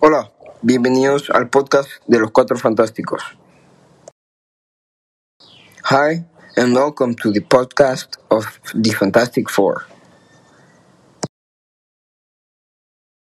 Hola, bienvenidos al podcast de los Cuatro Fantásticos. Hi, and welcome to the podcast of the Fantastic Four.